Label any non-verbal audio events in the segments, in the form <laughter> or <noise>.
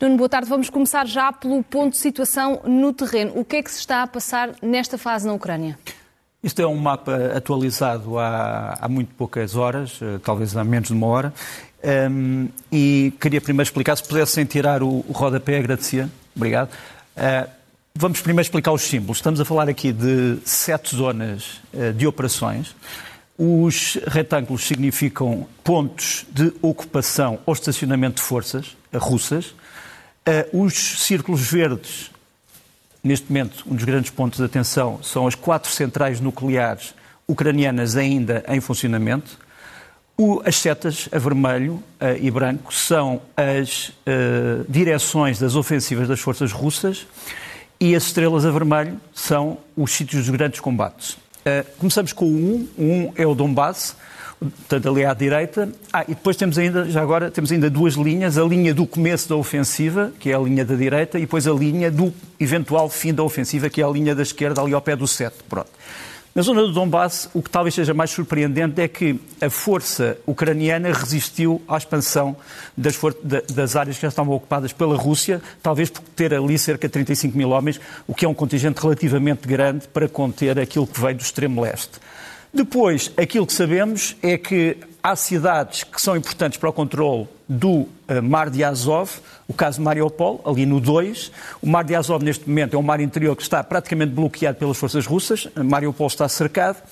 Nuno, boa tarde. Vamos começar já pelo ponto de situação no terreno. O que é que se está a passar nesta fase na Ucrânia? Isto é um mapa atualizado há, há muito poucas horas, eh, talvez há menos de uma hora, um, ehm, e queria primeiro explicar, se pudessem tirar o, o rodapé, agradecia. Obrigado. Uh, vamos primeiro explicar os símbolos. Estamos a falar aqui de sete zonas uh, de operações. Os retângulos significam pontos de ocupação ou estacionamento de forças russas. Os círculos verdes Neste momento, um dos grandes pontos de atenção são as quatro centrais nucleares ucranianas ainda em funcionamento. O, as setas, a vermelho uh, e branco, são as uh, direções das ofensivas das forças russas e as estrelas a vermelho são os sítios dos grandes combates. Uh, começamos com o 1. O 1 é o Donbass, portanto, ali à direita. Ah, e depois temos ainda, já agora, temos ainda duas linhas, a linha do começo da ofensiva, que é a linha da direita, e depois a linha do eventual fim da ofensiva, que é a linha da esquerda, ali ao pé do 7. Pronto. Na zona do Donbass, o que talvez seja mais surpreendente é que a força ucraniana resistiu à expansão das, das, áreas que já estavam ocupadas pela Rússia, talvez por ter ali cerca de 35 mil homens, o que é um contingente relativamente grande para conter aquilo que veio do extremo leste. Depois, aquilo que sabemos é que há cidades que são importantes para o controle do uh, Mar de Azov, o caso Mariupol, ali no 2. O Mar de Azov, neste momento, é um mar interior que está praticamente bloqueado pelas forças russas. Mariupol está cercado.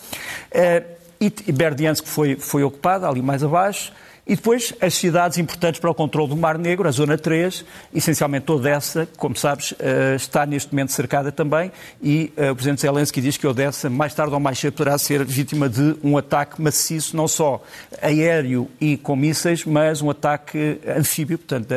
Uh, e Berdiansk foi, foi ocupada, ali mais abaixo. E depois as cidades importantes para o controle do Mar Negro, a Zona 3, essencialmente toda essa, como sabes, eh, está neste momento cercada também e eh, o Presidente Zelensky diz que Odessa, mais tarde ou mais cedo, poderá ser vítima de um ataque maciço, não só aéreo e com mísseis, mas um ataque anfíbio, portanto,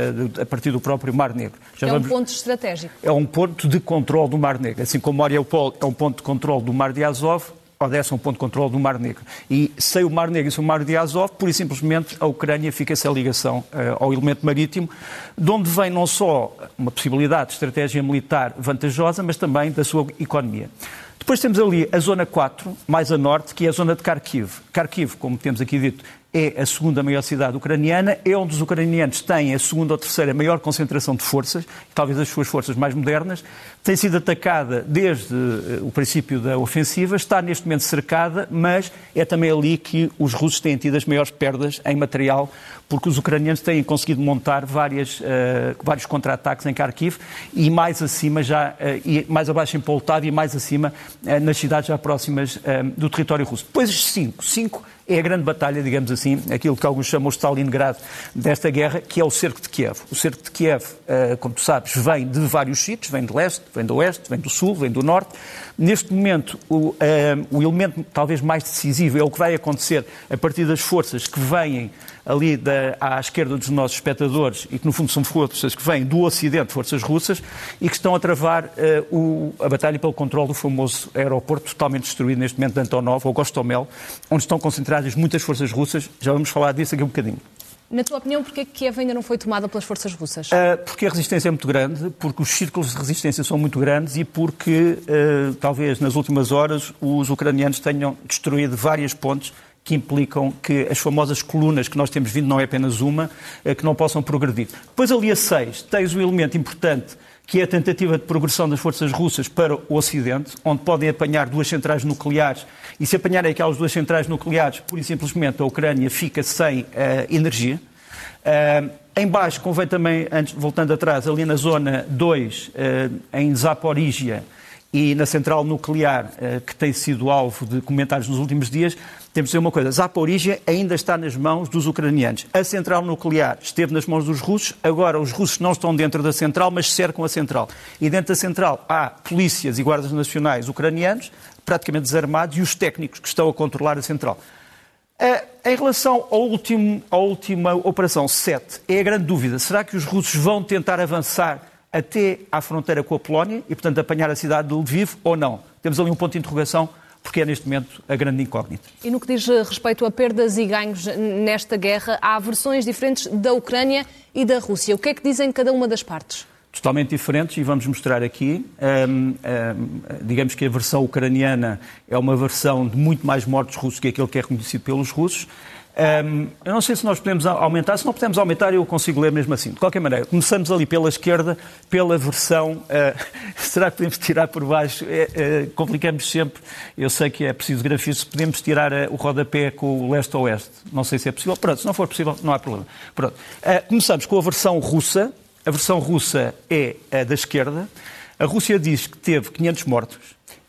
a, partir do próprio Mar Negro. Já é um ponto estratégico. É um ponto de controle do Mar Negro. Assim como Mariupol é um ponto de controle do Mar de Azov, Odessa é um ponto de controle do Mar Negro. E sem o Mar Negro e sem o Mar de Azov, pura e simplesmente a Ucrânia fica sem ligação uh, ao elemento marítimo, de onde vem não só uma possibilidade de estratégia militar vantajosa, mas também da sua economia. Depois temos ali a zona 4, mais a norte, que é a zona de Kharkiv. Kharkiv, como temos aqui dito, é a segunda maior cidade ucraniana, é onde os ucranianos têm a segunda ou terceira maior concentração de forças, talvez as suas forças mais modernas, tem sido atacada desde eh, o princípio da ofensiva, está neste momento cercada, mas é também ali que os russos têm tido as maiores perdas em material, porque os ucranianos têm conseguido montar várias, uh, vários contra-ataques em Kharkiv e mais acima já, uh, e mais abaixo em Poltava e mais acima uh, nas cidades já próximas do território russo. Depois cinco, cinco é a grande batalha, digamos assim, aquilo que alguns chamam de Stalingrado desta guerra, que é o cerco de Kiev. O cerco de Kiev, eh, como tu sabes, vem de vários sítios, vem do leste, vem do oeste, vem do sul, vem do norte. Neste momento, o, eh, o elemento talvez mais decisivo é o que vai acontecer a partir das forças que vêm ali da, à esquerda dos nossos espectadores e que no fundo são forças que vêm do Ocidente, forças russas, e que estão a travar uh, o, a batalha pelo controle do famoso aeroporto totalmente destruído neste momento de Antonov, ou Gostomel, onde estão concentradas muitas forças russas. Já vamos falar disso aqui um bocadinho. Na tua opinião, porquê que Kiev ainda não foi tomada pelas forças russas? Uh, porque a resistência é muito grande, porque os círculos de resistência são muito grandes e porque, uh, talvez nas últimas horas, os ucranianos tenham destruído várias pontes que implicam que as famosas colunas que nós temos vindo, não é apenas uma, eh, que não possam progredir. Depois, ali a 6, tens o elemento importante que é a tentativa de progressão das forças russas para o Ocidente, onde podem apanhar duas centrais nucleares, e se apanharem aquelas duas centrais nucleares, e simplesmente a Ucrânia fica sem uh, energia. Uh, em baixo, convém também, antes, voltando atrás, ali na zona 2, uh, em Zaporígia, e na central nuclear, que tem sido alvo de comentários nos últimos dias, temos de dizer uma coisa: Zaporizhia ainda está nas mãos dos ucranianos. A central nuclear esteve nas mãos dos russos, agora os russos não estão dentro da central, mas cercam a central. E dentro da central há polícias e guardas nacionais ucranianos, praticamente desarmados, e os técnicos que estão a controlar a central. Em relação ao último, à última operação 7, é a grande dúvida: será que os russos vão tentar avançar até à fronteira com a Polónia e, portanto, apanhar a cidade de Lviv ou não? Temos ali um ponto de interrogação porque é neste momento a grande incógnita. E no que diz respeito a perdas e ganhos nesta guerra, há versões diferentes da Ucrânia e da Rússia. O que é que dizem cada uma das partes? Totalmente diferentes e vamos mostrar aqui. Um, um, digamos que a versão ucraniana é uma versão de muito mais mortos russos que aquele que é reconhecido pelos russos. Um, eu não sei se nós podemos aumentar, se não podemos aumentar, eu consigo ler mesmo assim. De qualquer maneira, começamos ali pela esquerda, pela versão. Uh, <laughs> será que podemos tirar por baixo? É, uh, complicamos sempre. Eu sei que é preciso grafismo. Podemos tirar uh, o rodapé com o leste-oeste, não sei se é possível. Pronto, se não for possível, não há problema. Pronto. começamos com a versão russa. A versão russa é a da esquerda. A Rússia diz que teve 500 mortos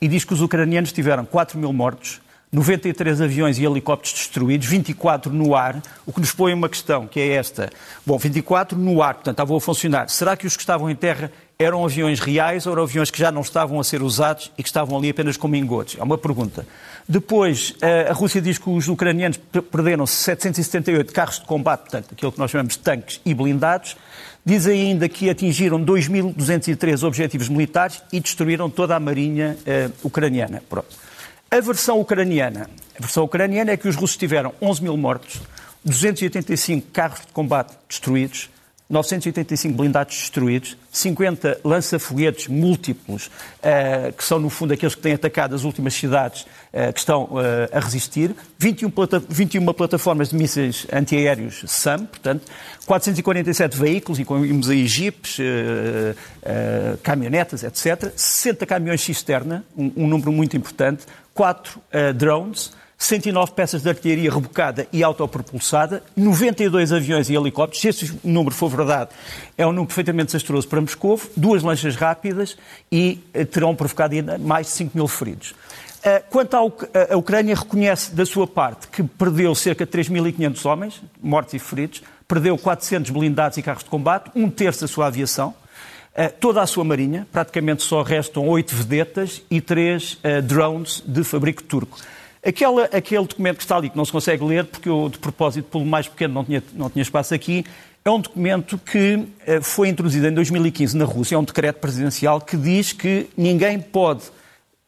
e diz que os ucranianos tiveram 4 mil mortos 93 aviões e helicópteros destruídos, 24 no ar, o que nos põe uma questão, que é esta. Bom, 24 no ar, portanto, estavam a funcionar. Será que os que estavam em terra eram aviões reais ou eram aviões que já não estavam a ser usados e que estavam ali apenas como engotes? É uma pergunta. Depois, eh, a Rússia diz que os ucranianos perderam 778 carros de combate, portanto, aquilo que nós chamamos de tanques e blindados. Diz ainda que atingiram 2.203 objetivos militares e destruíram toda a marinha uh, ucraniana. Pronto. A versão ucraniana. A versão ucraniana é que os russos tiveram 11 mil mortos, 285 carros de combate destruídos, 985 blindados destruídos, 50 lança-foguetes múltiplos, uh, que são, no fundo, aqueles que têm atacado as últimas cidades uh, que estão uh, a resistir, 21, plata 21 plataformas de mísseis antiaéreos SAM, portanto, 447 veículos, incluímos aí jipes, caminhonetas, etc., 60 caminhões cisterna, um, um número muito importante, 4 drones, 109 peças de artilharia rebocada e autopropulsada, 92 aviões e helicópteros. Se este número for verdade, é um número perfeitamente desastroso para Moscou, duas lanchas rápidas e eh, terão provocado ainda mais de 5 mil feridos. Eh, quanto à Ucrânia, reconhece da sua parte que perdeu cerca de 3.500 homens, mortos e feridos, perdeu 400 blindados e carros de combate, um terço da sua aviação, eh, toda a sua marinha, praticamente só restam oito vedetas e três drones de fabrico turco. Aquela, aquele documento que está ali, que não se consegue ler, porque eu, de propósito, pelo mais pequeno, não tinha, não tinha espaço aqui, é um documento que eh, foi introduzido em 2015 na Rússia, é um decreto presidencial que diz que ninguém pode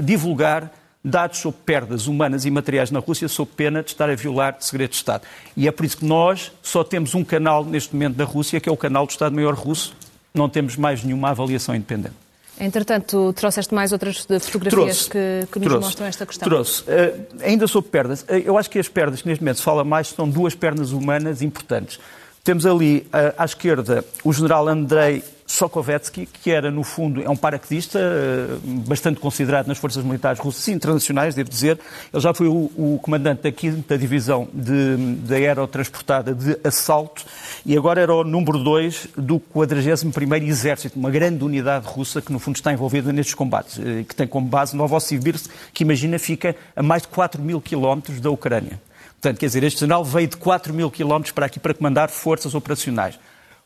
divulgar dados sobre perdas humanas e materiais na Rússia sob pena de estar a violar segredo de Estado. E é por isso que nós só temos um canal neste momento da Rússia, que é o canal do Estado-Maior Russo, não temos mais nenhuma avaliação independente. Entretanto, trouxeste mais outras fotografias trouxe, que, que, nos trouxe, mostram esta questão. Trouxe. Uh, ainda sobre perdas, uh, eu acho que as perdas que neste momento se fala mais são duas perdas humanas importantes. Temos ali uh, à esquerda o general Andrei Sokovetsky, que era, no fundo, é um paraquedista uh, bastante considerado nas forças militares russas e internacionais, devo dizer. Ele já foi o, o comandante da 5 Divisão de, de Aerotransportada de Assalto e agora era o número 2 do 41º Exército, uma grande unidade russa que, no fundo, está envolvida nestes combates, uh, que tem como base Novosibirsk, que, imagina, fica a mais de 4 mil quilómetros da Ucrânia. Portanto, quer dizer, este general veio de 4 mil quilómetros para aqui para comandar forças operacionais.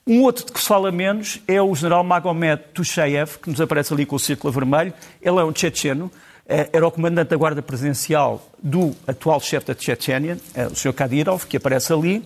Um outro de que se fala menos é o general Magomed Tushayev, que nos aparece ali com o círculo vermelho. Ele é um tchetcheno, eh, era o comandante da Guarda Presidencial do atual chefe da Chechênia, eh, o Sr. Kadyrov, que aparece ali,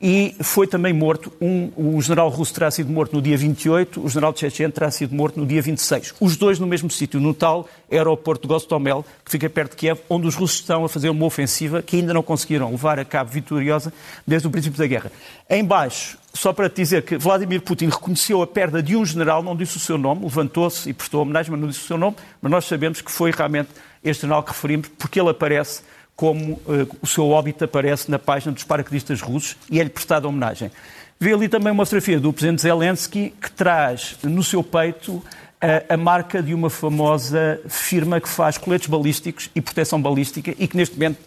e foi também morto. Um, o general russo terá sido morto no dia 28, o general Chechen terá sido morto no dia 26. Os dois no mesmo sítio, no tal aeroporto de Gostomel, que fica perto de Kiev, onde os russos estão a fazer uma ofensiva que ainda não conseguiram levar a cabo vitoriosa desde o princípio da guerra. Em baixo, só para te dizer que Vladimir Putin reconheceu a perda de um general, não disse o seu nome, levantou-se e prestou homenagem, mas não disse o seu nome, mas nós sabemos que foi realmente este general que referimos, porque ele aparece como uh, o seu óbito aparece na página dos paraquedistas russos e é-lhe prestada homenagem. Vê ali também uma fotografia do presidente Zelensky que traz no seu peito a, a, marca de uma famosa firma que faz coletes balísticos e proteção balística e que neste momento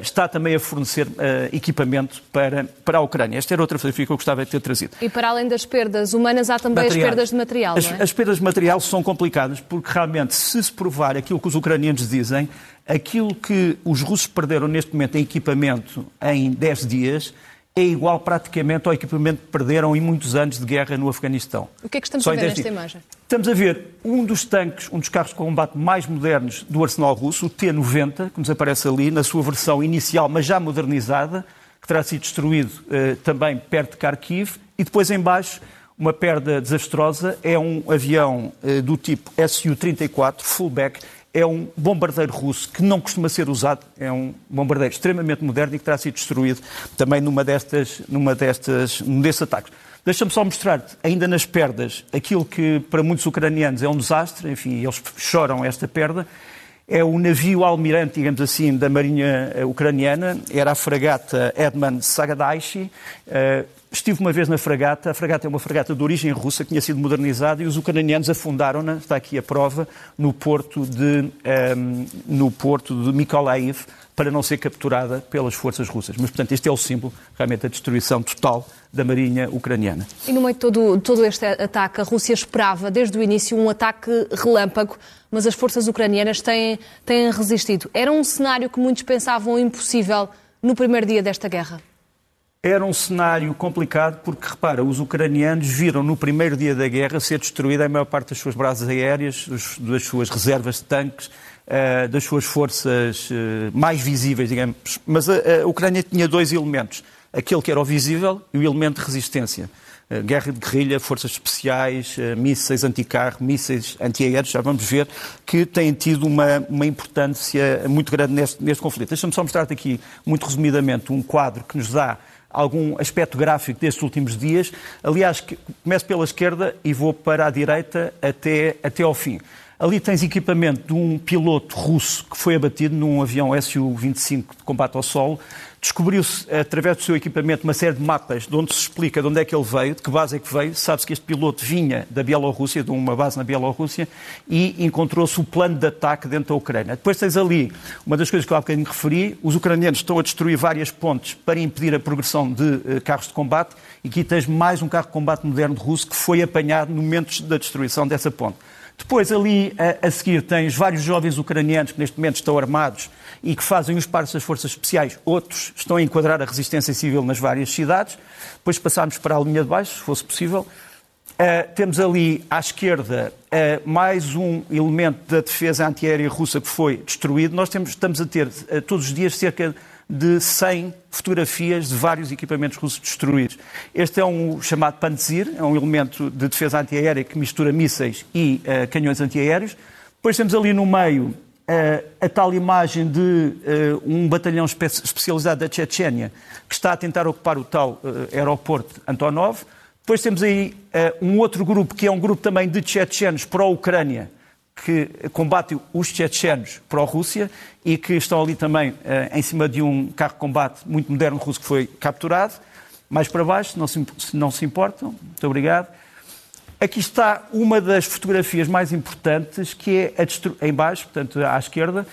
está também a fornecer uh, equipamento para, para a Ucrânia. Esta era outra fotografia que eu gostava de ter trazido. E para além das perdas humanas, há também Materiais. as perdas de material, as, é? as perdas de material são complicadas porque realmente, se se provar aquilo que os ucranianos dizem, aquilo que os russos perderam neste momento em equipamento em 10 dias é igual praticamente ao equipamento que perderam em muitos anos de guerra no Afeganistão. O que é que estamos Só a ver nesta imagem? Estamos a ver um dos tanques, um dos carros de combate mais modernos do arsenal russo, o T-90, que nos aparece ali, na sua versão inicial, mas já modernizada, que terá sido destruído eh, também perto de Kharkiv, e depois em baixo uma perda desastrosa, é um avião eh, do tipo Su-34, fullback, é um bombardeiro russo que não costuma ser usado, é um bombardeiro extremamente moderno e que terá sido destruído também numa destas, numa destas, num destes ataques. Deixa-me só mostrar-te, ainda nas perdas, aquilo que para muitos ucranianos é um desastre, enfim, eles choram esta perda, é o navio almirante, digamos assim, da Marinha Ucraniana, era a fragata Edman Sagadaishi. Estive uma vez na fragata, a fragata é uma fragata de origem russa que tinha sido modernizada e os ucranianos afundaram-na, está aqui a prova, no porto de, um, ehm, no porto de Mykolaiv, para não ser capturada pelas forças russas. Mas, portanto, este é o símbolo, realmente, da destruição total da marinha ucraniana. E no meio de todo, todo este ataque, a Rússia esperava, desde o início, um ataque relâmpago, mas as forças ucranianas têm, têm resistido. Era um cenário que muitos pensavam impossível no primeiro dia desta guerra? Era um cenário complicado porque, repara, os ucranianos viram no primeiro dia da guerra ser destruída a maior parte das suas brasas aéreas, das suas reservas de tanques, eh, das suas forças eh, mais visíveis, digamos. Mas a, Ucrânia tinha dois elementos. Aquele que era o visível e o elemento de resistência. Eh, guerra de guerrilha, forças especiais, mísseis anticarro, mísseis antiaéreos, já vamos ver que têm tido uma, uma importância muito grande neste, neste conflito. Deixa-me só mostrar-te aqui, muito resumidamente, um quadro que nos dá algum aspecto gráfico destes últimos dias. Aliás, começo pela esquerda e vou para a direita até, até ao fim. Ali tens equipamento de um piloto russo que foi abatido num avião Su-25 de combate ao solo. Descobriu-se, através do seu equipamento, uma série de mapas de onde se explica de onde é que ele veio, de que base é que veio. Sabe-se que este piloto vinha da Bielorrússia, de uma base na Bielorrússia, e encontrou-se o plano de ataque dentro da Ucrânia. Depois tens ali uma das coisas que eu há bocadinho referi: os ucranianos estão a destruir várias pontes para impedir a progressão de uh, carros de combate, e aqui tens mais um carro de combate moderno russo que foi apanhado no momento da destruição dessa ponte. Depois, ali a, a, seguir, tens vários jovens ucranianos que neste momento estão armados e que fazem os pares das forças especiais. Outros estão a enquadrar a resistência civil nas várias cidades. Depois passamos para a linha de baixo, se fosse possível. Uh, temos ali à esquerda uh, mais um elemento da defesa antiaérea russa que foi destruído. Nós temos, estamos a ter uh, todos os dias cerca de 100 fotografias de vários equipamentos russos destruídos. Este é um chamado Pantsir, é um elemento de defesa antiaérea que mistura mísseis e uh, canhões antiaéreos. Depois temos ali no meio uh, a tal imagem de uh, um batalhão espe especializado da Chechênia que está a tentar ocupar o tal aeroporto Antonov. Depois temos aí um outro grupo, que é um grupo também de chechenos pró-Ucrânia, que combate os chechenos pró-Rússia e que estão ali também uh, em cima de um carro de combate muito moderno russo que foi capturado. Mais para baixo, não se, não se importam. Muito obrigado. Aqui está uma das fotografias mais importantes, que é a destru... em baixo, portanto, à esquerda,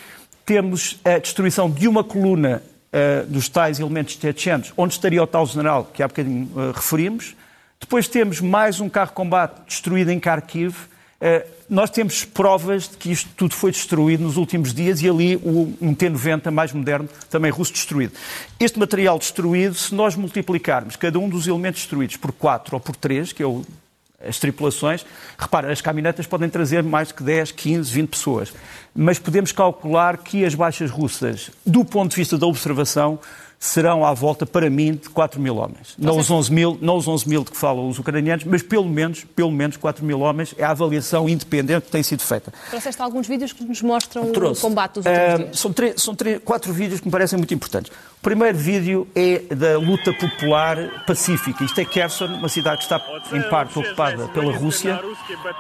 temos a destruição de uma coluna uh, dos tais elementos chechenos, onde estaria o tal general que há bocadinho uh, referimos. Depois temos mais um carro de combate destruído em Kharkiv, eh, nós temos provas de que isto tudo foi destruído nos últimos dias e ali um T-90 mais moderno, também russo, destruído. Este material destruído, se nós multiplicarmos cada um dos elementos destruídos por 4 ou por 3, que é o, as tripulações, repara, as caminhonetas podem trazer mais de 10, 15, 20 pessoas, mas podemos calcular que as baixas russas, do ponto de vista da observação, serão à volta, para mim, de 4 mil homens. Não os, 11 mil, não os 11 mil de que falam os ucranianos, mas pelo menos, pelo menos 4 mil homens é a avaliação independente que tem sido feita. Trouxeste alguns vídeos que nos mostram Trouxe. o combate dos últimos uh, dias. São, três, são três, quatro vídeos que me parecem muito importantes. O primeiro vídeo é da luta popular pacífica. Isto é Kherson, uma cidade que está em parte ocupada pela Rússia.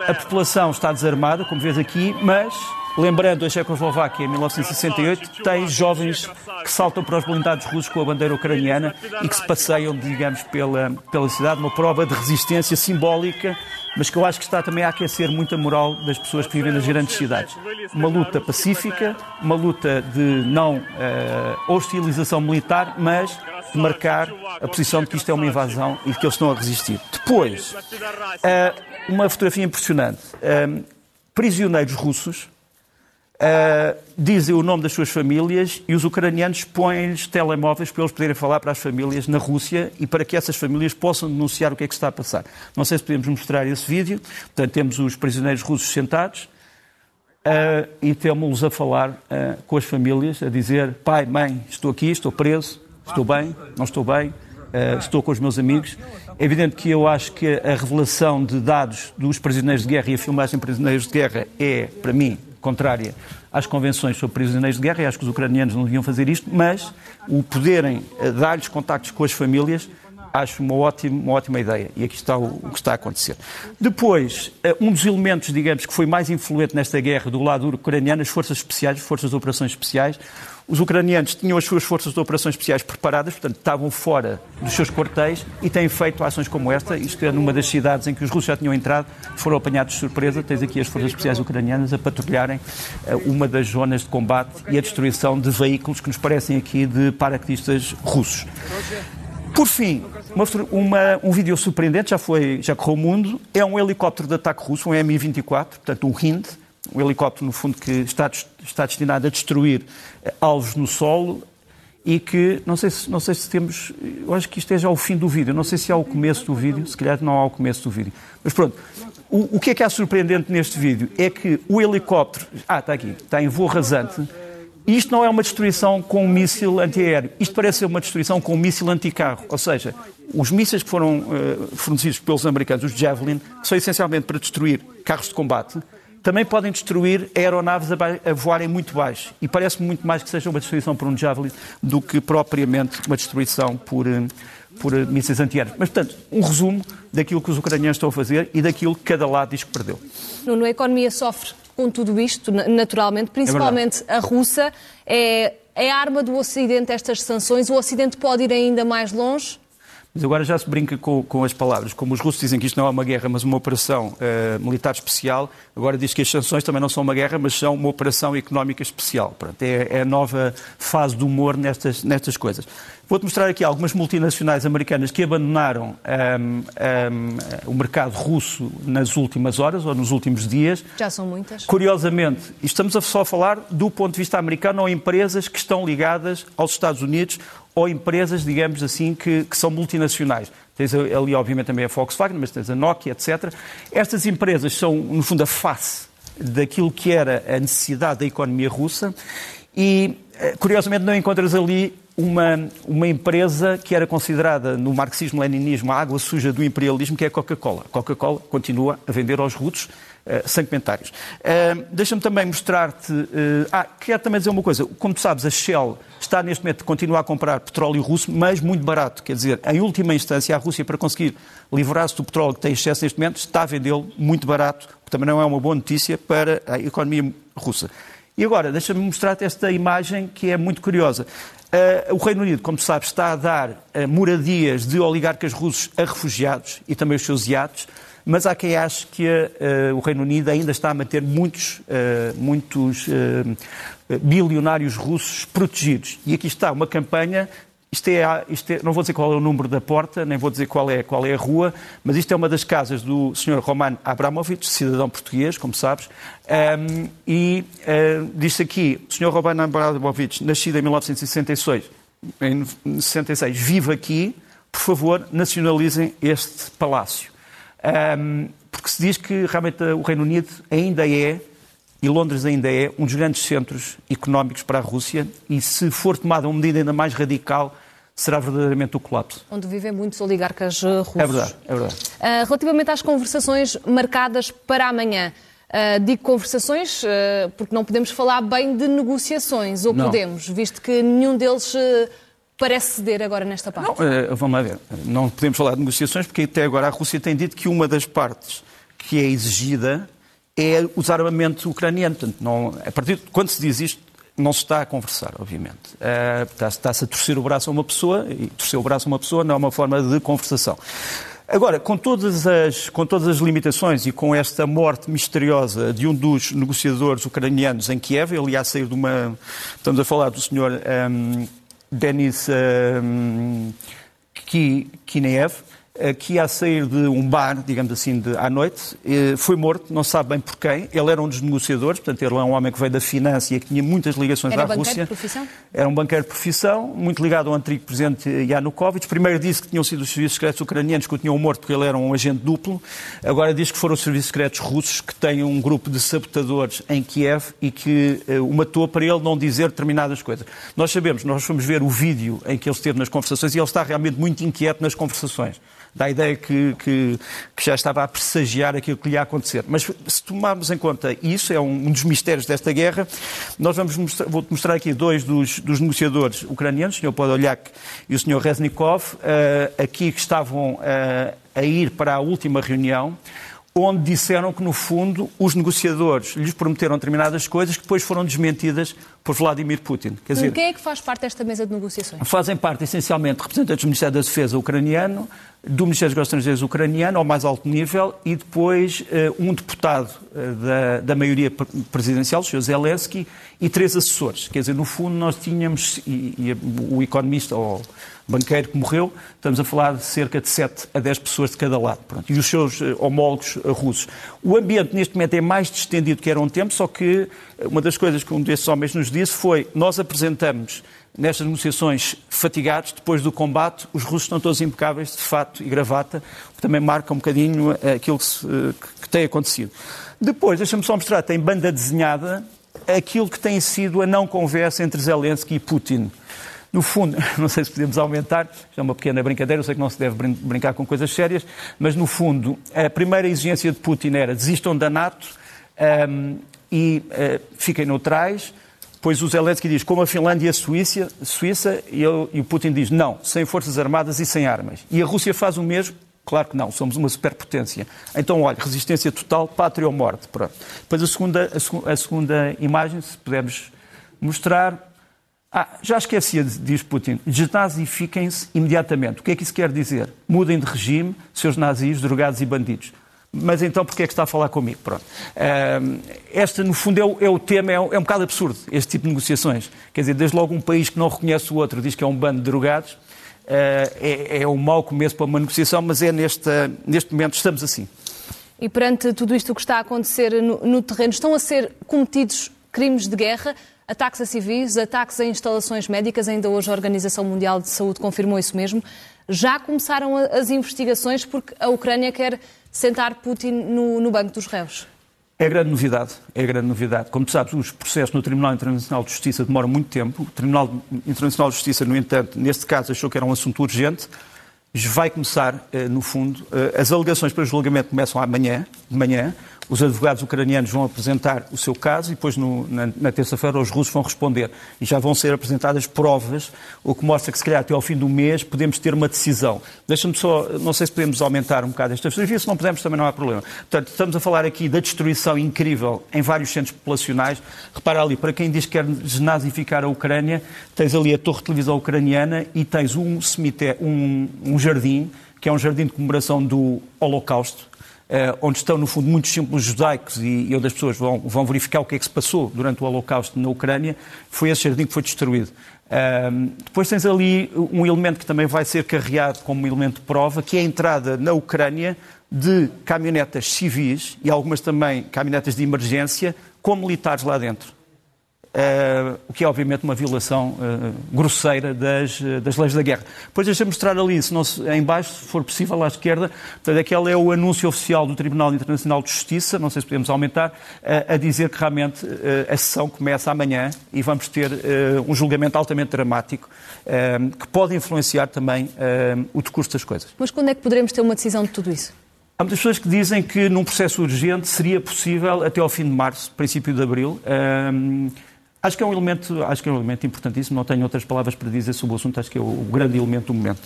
A população está desarmada, como vês aqui, mas Lembrando, a Checoslováquia, em 1968, tem jovens que saltam para os blindados russos com a bandeira ucraniana e que se passeiam, digamos, pela, pela cidade, uma prova de resistência simbólica, mas que eu acho que está também a aquecer muito a moral das pessoas que vivem nas grandes cidades. Uma luta pacífica, uma luta de não uh, hostilização militar, mas de marcar a posição de que isto é uma invasão e de que eles estão a resistir. Depois, uh, uma fotografia impressionante. Uh, prisioneiros russos Uh, dizem o nome das suas famílias e os ucranianos põem-lhes telemóveis para eles poderem falar para as famílias na Rússia e para que essas famílias possam denunciar o que é que está a passar. Não sei se podemos mostrar esse vídeo. Portanto, temos os prisioneiros russos sentados uh, e temos-los a falar uh, com as famílias, a dizer: pai, mãe, estou aqui, estou preso, estou bem, não estou bem, estou com os meus amigos. É evidente que eu acho que a revelação de dados dos prisioneiros de guerra e a filmagem de prisioneiros de guerra é, para mim, contrária às convenções sobre prisioneiros de guerra, e acho que os ucranianos não deviam fazer isto, mas o poderem eh, dar-lhes contactos com as famílias acho uma ótima, uma ótima ideia. E aqui está o, o, que está a acontecer. Depois, eh, um dos elementos, digamos, que foi mais influente nesta guerra do lado ucraniano, as forças especiais, as forças de operações especiais. Os ucranianos tinham as suas forças de operações especiais preparadas, portanto, estavam fora dos seus quartéis e têm feito ações como esta. Isto é numa das cidades em que os russos já tinham entrado, foram apanhados de surpresa. Tens aqui as forças especiais ucranianas a patrulharem eh, uma das zonas de combate e a destruição de veículos que nos parecem aqui de paraquedistas russos. Por fim, uma, uma, um vídeo surpreendente, já, foi, já correu o mundo, é um helicóptero de ataque russo, um Mi-24, portanto um Hind, um helicóptero, no fundo, que está, está destinado a destruir eh, alvos no solo e que, não sei, se, não sei se temos, eu acho que isto é já o fim do vídeo, não sei se há o começo do vídeo, se calhar não há o começo do vídeo. Mas pronto, o, o que é que há surpreendente neste vídeo é que o helicóptero, ah, está aqui, está em voo rasante, isto não é uma destruição com um míssil antiaéreo. Isto parece ser uma destruição com um míssil anticarro. Ou seja, os mísseis que foram uh, fornecidos pelos americanos, os Javelin, que são essencialmente para destruir carros de combate, também podem destruir aeronaves a, voarem muito baixo. E parece-me muito mais que seja uma destruição por um Javelin do que propriamente uma destruição por, uh, por uh, mísseis antiaéreos. Mas, portanto, um resumo daquilo que os ucranianos estão a fazer e daquilo que cada lado diz que perdeu. Nuno, a economia sofre com tudo isto, naturalmente, principalmente é a russa. É, é a arma do Ocidente estas sanções? O Ocidente pode ir ainda mais longe? Mas agora já se brinca com, com, as palavras. Como os russos dizem que isto não é uma guerra, mas uma operação uh, militar especial, agora diz que as sanções também não são uma guerra, mas são uma operação económica especial. Pronto, é, é a nova fase do humor nestas, nestas coisas. Vou-te mostrar aqui algumas multinacionais americanas que abandonaram um, um, o mercado russo nas últimas horas ou nos últimos dias. Já são muitas. Curiosamente, estamos só a falar do ponto de vista americano ou empresas que estão ligadas aos Estados Unidos ou empresas, digamos assim, que, que são multinacionais. Tens ali, obviamente, também a Volkswagen, mas tens a Nokia, etc. Estas empresas são, no fundo, a face daquilo que era a necessidade da economia russa e, eh, curiosamente, não encontras ali uma, uma empresa que era considerada no marxismo-leninismo a água suja do imperialismo, que é a Coca-Cola. A Coca-Cola continua a vender aos rutos uh, sanguimentários. Uh, Deixa-me também mostrar-te. Uh, ah, quero também dizer uma coisa. Como tu sabes, a Shell está neste momento a continuar a comprar petróleo russo, mas muito barato. Quer dizer, em última instância, a Rússia, para conseguir livrar-se do petróleo que tem excesso neste momento, está a vendê-lo muito barato, que também não é uma boa notícia para a economia russa. E agora, deixa-me mostrar-te esta imagem que é muito curiosa. Uh, o Reino Unido, como sabes, está a dar uh, moradias de oligarcas russos a refugiados e também os seus iates, mas há quem ache que uh, o Reino Unido ainda está a manter muitos, muitos bilionários russos protegidos. E aqui está uma campanha isto é, isto é, não vou dizer qual é o número da porta, nem vou dizer qual é, qual é a rua, mas isto é uma das casas do Sr. Roman Abramovich, cidadão português, como sabes, um, e uh, diz aqui, Sr. Roman Abramovich, nascido em 1966, em 66, vive aqui, por favor, nacionalizem este palácio. Um, porque se diz que realmente o Reino Unido ainda é e Londres ainda é um dos grandes centros económicos para a Rússia e se for tomada uma medida ainda mais radical, será verdadeiramente o colapso. Onde vivem muitos oligarcas eh, russos. É verdade, é verdade. Uh, relativamente às conversações marcadas para amanhã, uh, digo conversações uh, porque não podemos falar bem de negociações, ou não. podemos, visto que nenhum deles parece ceder agora nesta parte. Não, vamos lá ver. Não podemos falar de negociações porque até agora a Rússia tem dito que uma das partes que é exigida é usar armamento ucraniano. Portanto, não, a partir de, quando se diz isto, não se está a conversar, obviamente. Uh, Está-se a torcer o braço a uma pessoa, e torcer o braço a uma pessoa não é uma forma de conversação. Agora, com todas, as, com todas as limitações e com esta morte misteriosa de um dos negociadores ucranianos em Kiev, ele ia sair de uma. Estamos a falar do senhor um, ehm, Denis ehm, Kineev, que ia sair de um bar, digamos assim, de, à noite, foi morto, não sabe bem por quem. Ele era um dos negociadores, portanto, ele é um homem que veio da finança e que tinha muitas ligações era à Rússia. Era banqueiro de profissão? Era um banqueiro de profissão, muito ligado ao antigo presidente Yanukovych. Primeiro disse que tinham sido os serviços secretos ucranianos que o tinham morto porque ele era um agente duplo. Agora diz que foram os serviços secretos russos que têm um grupo de sabotadores em Kiev e que uh, o matou para ele não dizer determinadas coisas. Nós sabemos, nós fomos ver o vídeo em que ele esteve nas conversações e ele está realmente muito inquieto nas conversações dá a ideia que, que, que, já estava a pressagiar aquilo que lhe ia acontecer. Mas se tomarmos em conta isso, é um, um dos mistérios desta guerra, nós vamos mostrar, vou-te mostrar aqui dois dos, dos, negociadores ucranianos, o Sr. Podolyak e o Sr. Reznikov, uh, aqui que estavam uh, a ir para a última reunião onde disseram que, no fundo, os negociadores lhes prometeram determinadas coisas que depois foram desmentidas por Vladimir Putin. Quer dizer, Quem é que faz parte desta mesa de negociações? Fazem parte, essencialmente, representantes do Ministério da Defesa ucraniano, do Ministério dos Estrangeiros ucraniano, ao mais alto nível, e depois uh, um deputado uh, da, da maioria presidencial, o Sr. Zelensky, e três assessores. Quer dizer, no fundo, nós tínhamos, e, e o economista, ou banqueiro que morreu, estamos a falar de cerca de 7 a 10 pessoas de cada lado. Pronto, e os seus eh, homólogos eh, russos. O ambiente neste momento é mais distendido que era um tempo, só que eh, uma das coisas que um desses homens nos disse foi: nós apresentamos nestas negociações fatigados, depois do combate, os russos estão todos impecáveis de fato e gravata, o que também marca um bocadinho aquilo que, se, que tem acontecido. Depois, deixa-me só mostrar, tem banda desenhada aquilo que tem sido a não conversa entre Zelensky e Putin. No fundo, <laughs> não sei se podemos aumentar, isto é uma pequena brincadeira, eu sei que não se deve brincar com coisas sérias, mas no fundo, a primeira exigência de Putin era desistam da NATO um, e uh, fiquem neutrais. Pois o Zelensky diz, como a Finlândia e a Suíça, Suíça e, eu, e o Putin diz, não, sem forças armadas e sem armas. E a Rússia faz o mesmo, Claro que não, somos uma superpotência. Então, olha, resistência total, pátria ou morte. Pronto. Depois a segunda, a segunda imagem, se pudermos mostrar, ah, já esquecia, diz Putin, desnazifiquem-se imediatamente. O que é que isso quer dizer? Mudem de regime, seus nazis, drogados e bandidos. Mas então porquê é que está a falar comigo? Pronto. Uh, esta, no fundo, é o, é o tema, é um, é um bocado absurdo, este tipo de negociações. Quer dizer, desde logo um país que não reconhece o outro diz que é um bando de drogados, uh, é, é um mau começo para uma negociação, mas é neste, neste momento estamos assim. E perante tudo isto que está a acontecer no, no terreno, estão a ser cometidos crimes de guerra? Ataques a civis, ataques a instalações médicas, ainda hoje a Organização Mundial de Saúde confirmou isso mesmo. Já começaram as investigações porque a Ucrânia quer sentar Putin no, no banco dos réus. É grande novidade, é grande novidade. Como tu sabes, os processos no Tribunal Internacional de Justiça demoram muito tempo. O Tribunal Internacional de Justiça, no entanto, neste caso achou que era um assunto urgente. Vai começar, eh, no fundo, eh, as alegações para julgamento começam amanhã, de manhã. Os advogados ucranianos vão apresentar o seu caso e depois, no, na, na terça-feira, os russos vão responder. E já vão ser apresentadas provas, o que mostra que, se calhar, até ao fim do mês, podemos ter uma decisão. Deixa-me só, não sei se podemos aumentar um bocado esta fotografia, se não pudermos também não há problema. Portanto, estamos a falar aqui da destruição incrível em vários centros populacionais. Repara ali, para quem diz que quer desnazificar a Ucrânia, tens ali a torre de televisão ucraniana e tens um cemitério, um, um jardim, que é um jardim de comemoração do Holocausto, onde estão, no fundo, muitos símbolos judaicos e, e onde as pessoas vão, vão, verificar o que é que se passou durante o Holocausto na Ucrânia, foi esse jardim que foi destruído. Uh, depois tens ali um elemento que também vai ser carregado como elemento de prova, que é a entrada na Ucrânia de caminhonetas civis e algumas também caminhonetas de emergência com militares lá dentro. Uh, o que é obviamente uma violação uh, grosseira das, uh, das leis da guerra. Depois deixa-me mostrar ali, se não se, em baixo, se for possível, à esquerda, portanto, aquele é o anúncio oficial do Tribunal Internacional de Justiça, não sei se podemos aumentar, a dizer que realmente a sessão começa amanhã e vamos ter um julgamento altamente dramático que pode influenciar também o decurso das coisas. Mas quando é que poderemos ter uma decisão de tudo isso? Há muitas pessoas que dizem que num processo urgente seria possível até ao fim de março, princípio de abril. Acho que é um elemento, acho que é um elemento importantíssimo, não tenho outras palavras para dizer sobre o assunto, acho que é o, o grande elemento do momento.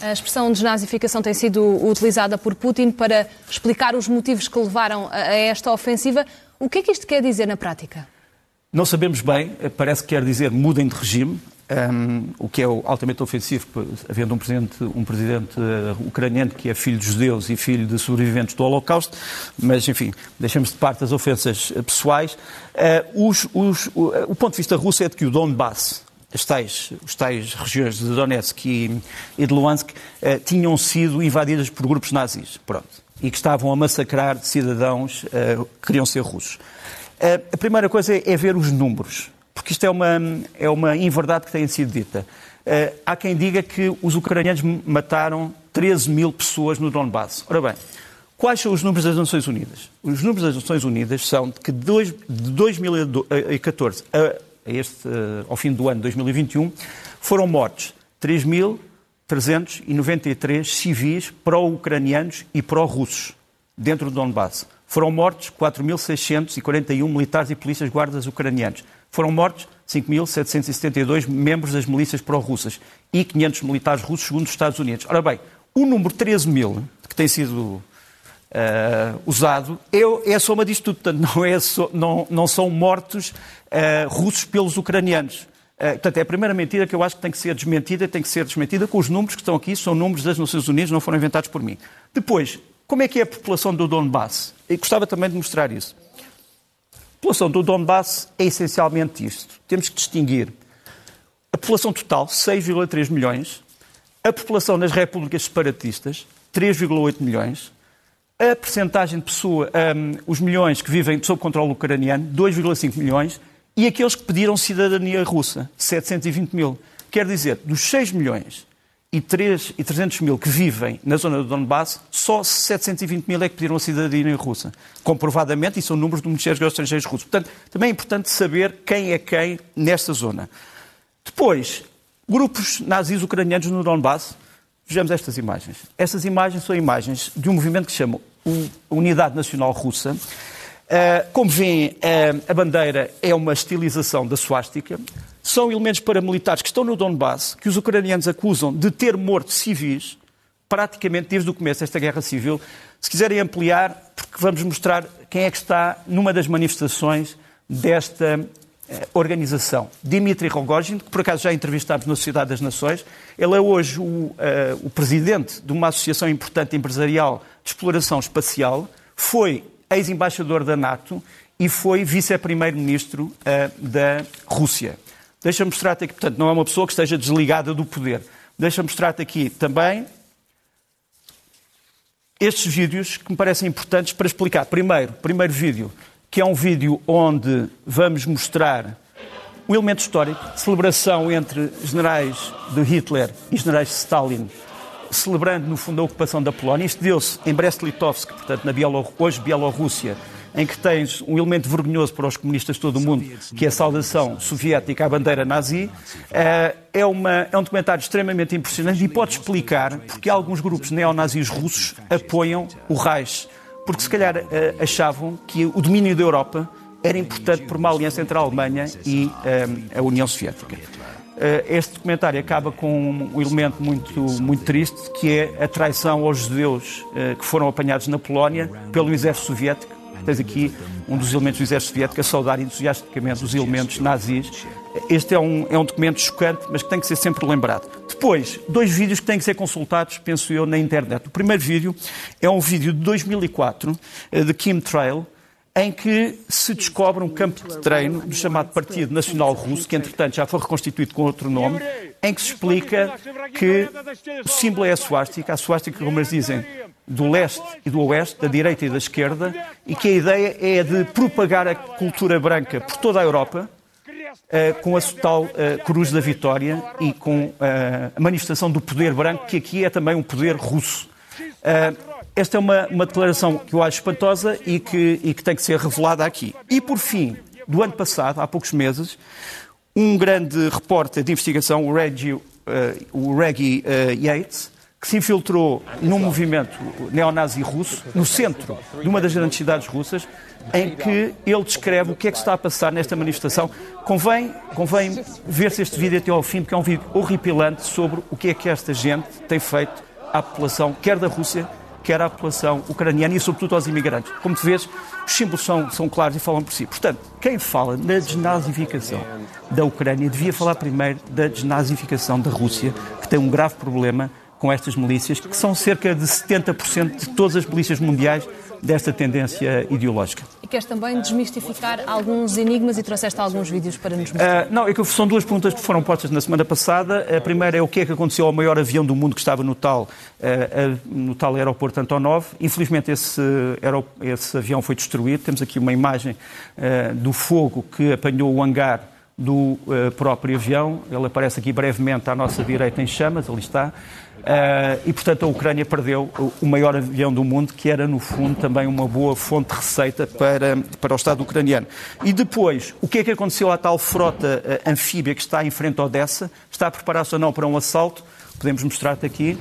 A expressão desnazificação tem sido utilizada por Putin para explicar os motivos que levaram a, a esta ofensiva. O que é que isto quer dizer na prática? Não sabemos bem, parece que quer dizer mudem de regime, um, o que é altamente ofensivo, havendo um presidente, um presidente uh, ucraniano que é filho de judeus e filho de sobreviventes do Holocausto, mas, enfim, deixamos de parte as ofensas uh, pessoais. Uh, os, os, o, o, ponto de vista russo é de que o Donbass, as tais, as tais regiões de Donetsk e, e de Luhansk, tinham sido invadidas por grupos nazis, pronto, e que estavam a massacrar cidadãos que queriam ser russos. a primeira coisa é, é ver os números porque isto é uma, é uma inverdade que tem sido dita. Uh, há quem diga que os ucranianos mataram 13 mil pessoas no Donbass. Ora bem, quais são os números das Nações Unidas? Os números das Nações Unidas são que dois, de 2014 a, a este, uh, ao fim do ano 2021 foram mortos 3.300 393 civis pró-ucranianos e pró-russos dentro do Donbass. Foram mortos 4.641 militares e polícias guardas ucranianos. Foram mortos 5.772 membros das milícias pró-russas e 500 militares russos, segundo os Estados Unidos. Ora bem, o número 13 mil, que tem sido uh, usado, é, é, a soma disto tudo. Portanto, <laughs> não, é so, não, não são mortos uh, russos pelos ucranianos. Uh, portanto, é a primeira mentira que eu acho que tem que ser desmentida, tem que ser desmentida com os números que estão aqui, são números das Nações Unidas, não foram inventados por mim. Depois, como é que é a população do Donbass? E gostava também de mostrar isso. A população do Donbass é essencialmente isto. Temos que distinguir a população total, 6,3 milhões, a população nas repúblicas separatistas, 3,8 milhões, a percentagem de pessoas, um, os milhões que vivem sob controle ucraniano, 2,5 milhões, e aqueles que pediram cidadania russa, 720 mil. Quer dizer, dos 6 milhões e, 3, e 300 mil que vivem na zona do Donbass, só 720 mil é que pediram a cidadania russa. Comprovadamente, e são números do Ministério dos Estrangeiros russo. Portanto, também é importante saber quem é quem nesta zona. Depois, grupos nazis ucranianos no Donbass, vejamos estas imagens. Estas imagens são imagens de um movimento que se chama Unidade Nacional Russa. Uh, como veem, uh, a bandeira é uma estilização da suástica são elementos paramilitares que estão no Donbass, que os ucranianos acusam de ter morto civis, praticamente desde o começo desta guerra civil. Se quiserem ampliar, porque vamos mostrar quem é que está numa das manifestações desta eh, organização. Dmitry Rogozhin, que por acaso já entrevistámos na Sociedade das Nações, ele é hoje o, uh, o presidente de uma associação importante empresarial de exploração espacial, foi ex-embaixador da NATO e foi vice-primeiro-ministro uh, da Rússia. Deixa-me mostrar-te aqui, portanto, não é uma pessoa que esteja desligada do poder. Deixa-me mostrar-te aqui também estes vídeos que me parecem importantes para explicar. Primeiro, primeiro vídeo, que é um vídeo onde vamos mostrar um elemento histórico, celebração entre generais de Hitler e generais de Stalin, celebrando, no fundo, a ocupação da Polónia. Isto deu-se em Brest-Litovsk, portanto, na Bielor... hoje Bielorrússia, em que tens um elemento vergonhoso para os comunistas de todo o mundo, que é a saudação soviética à bandeira nazi, eh, é, uma, é um documentário extremamente impressionante e pode explicar porque alguns grupos neonazis russos apoiam o Reich. Porque se calhar eh, achavam que o domínio da Europa era importante por uma aliança entre a Alemanha e eh, a União Soviética. Este documentário acaba com um elemento muito, muito triste, que é a traição aos judeus que foram apanhados na Polónia pelo exército soviético Tens aqui um dos elementos do exército soviético a saudar entusiasticamente os elementos nazis. Este é um, é um documento chocante, mas que tem que ser sempre lembrado. Depois, dois vídeos que têm que ser consultados, penso eu, na internet. O primeiro vídeo é um vídeo de 2004, eh, de Kim Trail, em que se descobre um campo de treino do chamado Partido Nacional Russo, que entretanto já foi reconstituído com outro nome, em que se explica que o símbolo é a suástica, a suástica, como eles dizem, do leste e do oeste, da direita e da esquerda, e que a ideia é de propagar a cultura branca por toda a Europa, uh, com a total uh, cruz da vitória e com uh, a manifestação do poder branco, que aqui é também um poder russo. esta é uma, uma, declaração que eu acho espantosa e que, e que tem que ser revelada aqui. E, por fim, do ano passado, há poucos meses, um grande repórter de investigação, o Reggie, o Reggie Yates, que se infiltrou num movimento neonazi russo, no centro de uma das grandes cidades russas, em que ele descreve o que é que está a passar nesta manifestação. Convém, convém ver-se este vídeo até ao fim, porque é um vídeo horripilante sobre o que é que esta gente tem feito à população, quer da Rússia, quer à população ucraniana e, sobretudo, aos imigrantes. Como tu vês, os símbolos são, são claros e falam por si. Portanto, quem fala na desnazificação da Ucrânia devia falar primeiro da desnazificação da Rússia, que tem um grave problema com estas milícias, que são cerca de 70% de todas as milícias mundiais desta tendência ideológica. E queres também desmistificar alguns enigmas e trouxeste alguns vídeos para nos mostrar? Uh, não, é que são duas perguntas que foram postas na semana passada. A primeira é o que é que aconteceu ao maior avião do mundo que estava no tal, uh, uh, no tal aeroporto Antonov. Infelizmente esse, esse avião foi destruído. Temos aqui uma imagem do fogo que apanhou o hangar do próprio avião. Ele aparece aqui brevemente à nossa direita em chamas, ali está. Uh, e, portanto, a Ucrânia perdeu o maior avião do mundo, que era, no fundo, também uma boa fonte de receita para, para o Estado ucraniano. E depois, o que é que aconteceu à tal frota uh, anfíbia que está em frente a Odessa? Está a preparar-se ou não para um assalto? Podemos mostrar-te aqui.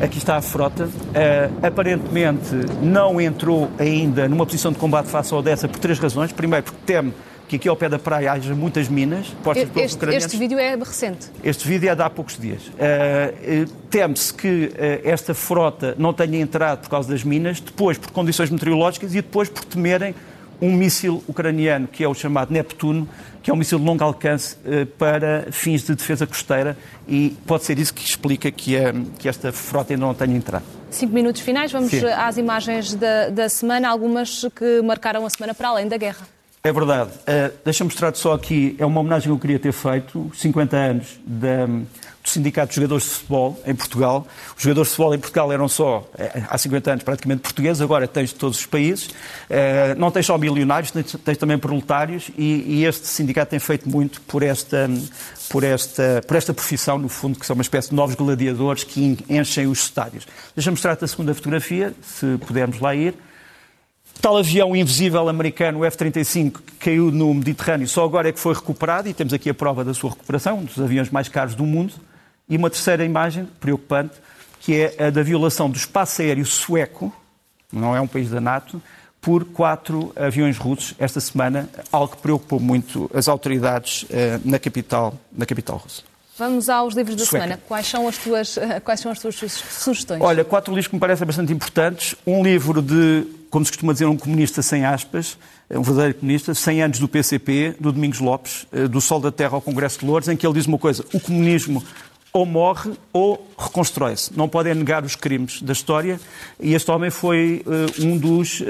Aqui está a frota. Uh, aparentemente não entrou ainda numa posição de combate face a Odessa por três razões. Primeiro, porque teme que aqui ao pé da praia haja muitas minas postas este, pelos ucranianos. Este vídeo é recente. Este vídeo é de há poucos dias. Uh, Teme-se que uh, esta frota não tenha entrado por causa das minas, depois por condições meteorológicas e depois por temerem um míssil ucraniano, que é o chamado Neptuno, que é um míssil de longo alcance para fins de defesa costeira e pode ser isso que explica que, que esta frota ainda não tenha entrado. Cinco minutos finais, vamos Sim. às imagens da, da semana, algumas que marcaram a semana para além da guerra. É verdade. Uh, Deixa-me mostrar-te só aqui, é uma homenagem que eu queria ter feito, 50 anos da, do Sindicato de Jogadores de Futebol em Portugal. Os jogadores de futebol em Portugal eram só, eh, há 50 anos, praticamente portugueses, agora tens de todos os países. Uh, não tens só milionários, tens, tens também proletários e, e, este sindicato tem feito muito por esta, por, esta, por esta profissão, no fundo, que são uma espécie de novos gladiadores que enchem os estádios. Deixa-me mostrar-te a segunda fotografia, se pudermos lá ir. Tal avião invisível americano, o F-35, que caiu no Mediterrâneo, só agora é que foi recuperado e temos aqui a prova da sua recuperação, um dos aviões mais caros do mundo. E uma terceira imagem preocupante, que é a da violação do espaço aéreo sueco, não é um país da NATO, por quatro aviões russos esta semana, algo que preocupou muito as autoridades eh, na capital, na capital russa. Vamos aos livros da Sueca. semana. Quais são, as tuas, quais são as tuas sugestões? Olha, quatro livros que me parecem bastante importantes. Um livro de como se costuma dizer, um comunista sem aspas, um verdadeiro comunista, 100 anos do PCP, do Domingos Lopes, eh, do Sol da Terra ao Congresso de Louros, em que ele diz uma coisa: o comunismo ou morre ou reconstrói-se. Não podem negar os crimes da história e este homem foi uh, um dos uh,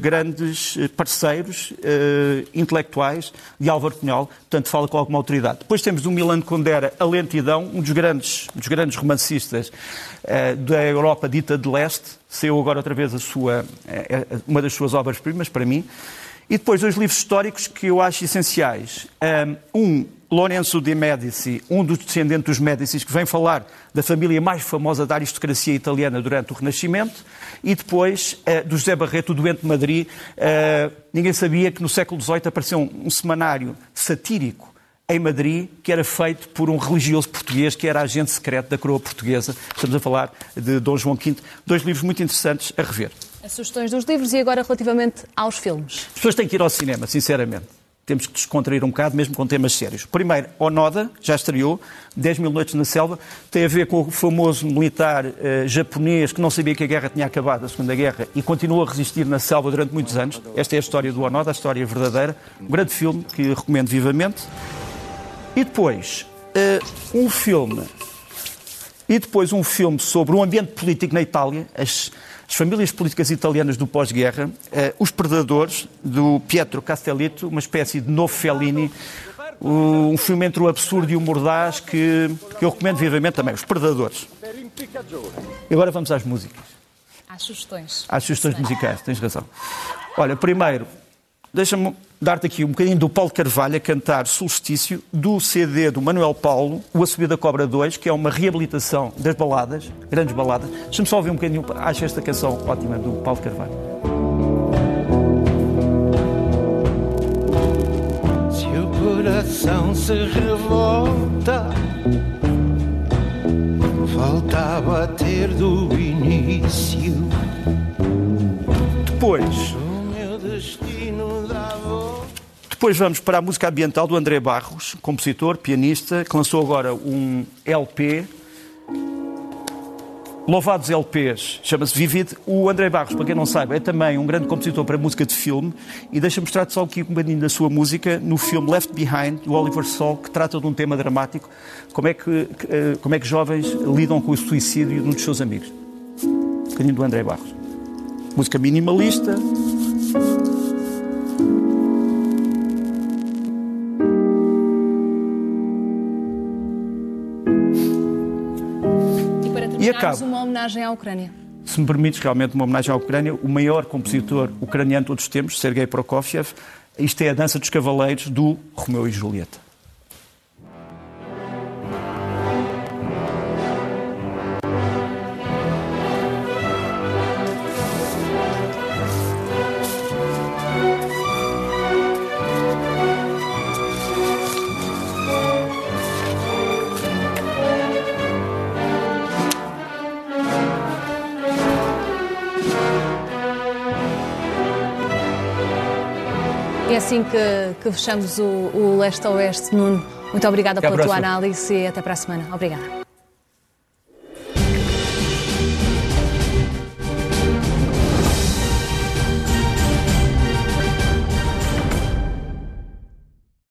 grandes parceiros uh, intelectuais de Álvaro Cunhal, portanto fala com alguma autoridade. Depois temos do Milan Kundera A Lentidão, um dos grandes, dos grandes romancistas da Europa dita de leste, saiu agora outra vez a sua, uma das suas obras-primas, para mim. E depois dois livros históricos que eu acho essenciais. Um, Lorenzo de Medici, um dos descendentes dos Médicis, que vem falar da família mais famosa da aristocracia italiana durante o Renascimento, e depois uh, do José Barreto, o doente de Madrid. Uh, ninguém sabia que no século XVIII apareceu um, um semanário satírico em Madrid, que era feito por um religioso português, que era agente secreto da coroa portuguesa. Estamos a falar de Dom João V. Dois livros muito interessantes a rever. As sugestões dos livros e agora relativamente aos filmes. As pessoas têm que ir ao cinema, sinceramente temos que descontrair um bocado, mesmo com temas sérios. Primeiro, Onoda, já estreou, 10 mil noites na selva, tem a ver com o famoso militar uh, japonês que não sabia que a guerra tinha acabado, a Segunda Guerra, e continuou a resistir na selva durante muitos anos. Esta é a história do Onoda, a história verdadeira. Um grande filme que recomendo vivamente. E depois, uh, um filme. E depois um filme sobre o ambiente político na Itália, as as famílias políticas italianas do pós-guerra, eh, Os Predadores, do Pietro Castellitto, uma espécie de novo Fellini, um filme entre o absurdo e o mordaz que, que eu recomendo vivamente também, Os Predadores. E agora vamos às músicas. Às sugestões. Às sugestões musicais, tens razão. Olha, primeiro, deixa-me dar-te aqui um bocadinho do Paulo Carvalho a cantar Solstício, do CD do Manuel Paulo, O A Subida da Cobra 2, que é uma reabilitação das baladas, grandes baladas. Deixa-me só ouvir um bocadinho, acho esta canção ótima do Paulo Carvalho. Se o coração se revolta, volta a bater do início. Depois depois vamos para a música ambiental do André Barros, compositor, pianista, que lançou agora um LP. Louvados LPs, chama-se Vivid. O André Barros, para quem não saiba, é também um grande compositor para música de filme e deixa mostrar-te só aqui um bocadinho da sua música no filme Left Behind, do Oliver Sol, que trata de um tema dramático, como é que, eh, como é que jovens lidam com o suicídio de um dos seus amigos. Um bocadinho do André Barros. Música minimalista, E acabo. uma homenagem à Ucrânia. Se me permites, realmente, uma homenagem à Ucrânia, o maior compositor ucraniano de todos os tempos, Sergei Prokofiev, isto é a Dança dos Cavaleiros do Romeu e Julieta. Assim que, que fechamos o, o Leste a Oeste. Nuno, muito obrigada Até pela tua análise e até para a semana. Obrigada.